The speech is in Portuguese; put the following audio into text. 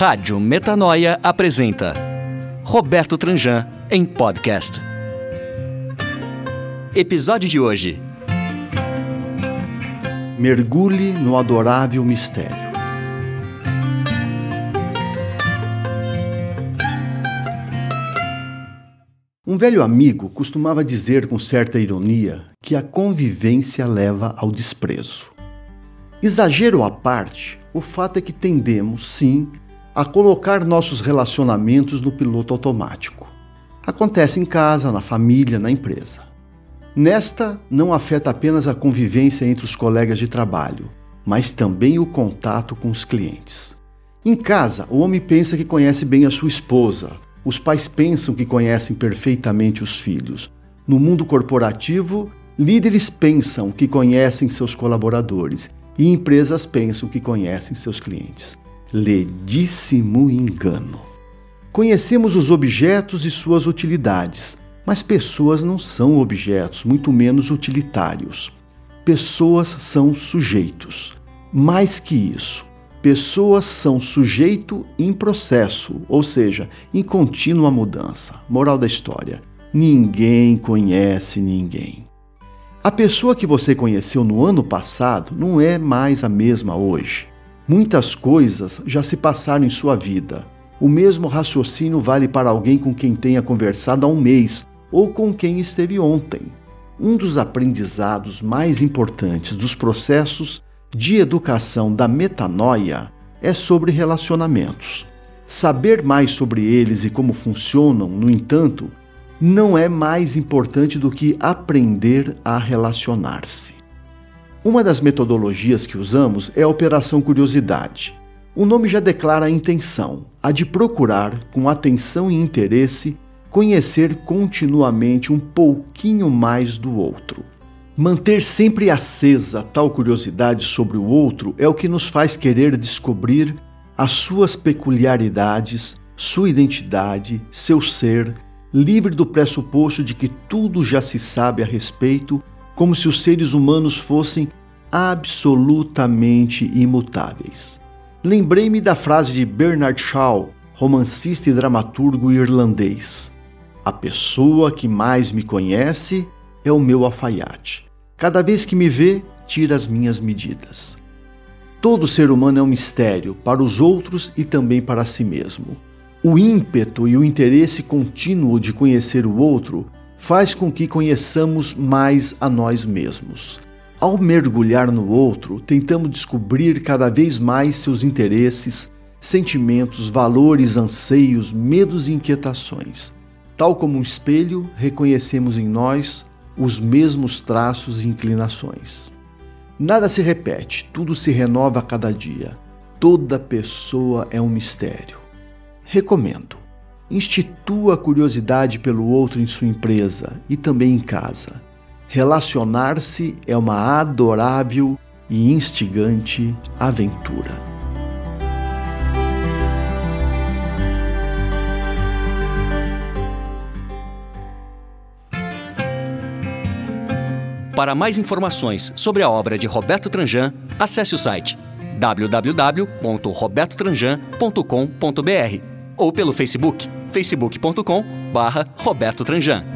Rádio Metanoia apresenta Roberto Tranjan em podcast. Episódio de hoje. Mergulhe no adorável mistério. Um velho amigo costumava dizer com certa ironia que a convivência leva ao desprezo. Exagero à parte, o fato é que tendemos, sim, a colocar nossos relacionamentos no piloto automático. Acontece em casa, na família, na empresa. Nesta, não afeta apenas a convivência entre os colegas de trabalho, mas também o contato com os clientes. Em casa, o homem pensa que conhece bem a sua esposa, os pais pensam que conhecem perfeitamente os filhos. No mundo corporativo, líderes pensam que conhecem seus colaboradores e empresas pensam que conhecem seus clientes ledíssimo engano. Conhecemos os objetos e suas utilidades, mas pessoas não são objetos, muito menos utilitários. Pessoas são sujeitos. Mais que isso, pessoas são sujeito em processo, ou seja, em contínua mudança. Moral da história: ninguém conhece ninguém. A pessoa que você conheceu no ano passado não é mais a mesma hoje. Muitas coisas já se passaram em sua vida. O mesmo raciocínio vale para alguém com quem tenha conversado há um mês ou com quem esteve ontem. Um dos aprendizados mais importantes dos processos de educação da metanoia é sobre relacionamentos. Saber mais sobre eles e como funcionam, no entanto, não é mais importante do que aprender a relacionar-se. Uma das metodologias que usamos é a Operação Curiosidade. O nome já declara a intenção, a de procurar, com atenção e interesse, conhecer continuamente um pouquinho mais do outro. Manter sempre acesa tal curiosidade sobre o outro é o que nos faz querer descobrir as suas peculiaridades, sua identidade, seu ser, livre do pressuposto de que tudo já se sabe a respeito como se os seres humanos fossem absolutamente imutáveis. Lembrei-me da frase de Bernard Shaw, romancista e dramaturgo irlandês: A pessoa que mais me conhece é o meu alfaiate. Cada vez que me vê, tira as minhas medidas. Todo ser humano é um mistério para os outros e também para si mesmo. O ímpeto e o interesse contínuo de conhecer o outro faz com que conheçamos mais a nós mesmos. Ao mergulhar no outro, tentamos descobrir cada vez mais seus interesses, sentimentos, valores, anseios, medos e inquietações. Tal como um espelho, reconhecemos em nós os mesmos traços e inclinações. Nada se repete, tudo se renova a cada dia. Toda pessoa é um mistério. Recomendo. Institua a curiosidade pelo outro em sua empresa e também em casa. Relacionar-se é uma adorável e instigante aventura. Para mais informações sobre a obra de Roberto Tranjan, acesse o site www.robertotranjan.com.br ou pelo Facebook facebook.com barra Roberto Tranjan.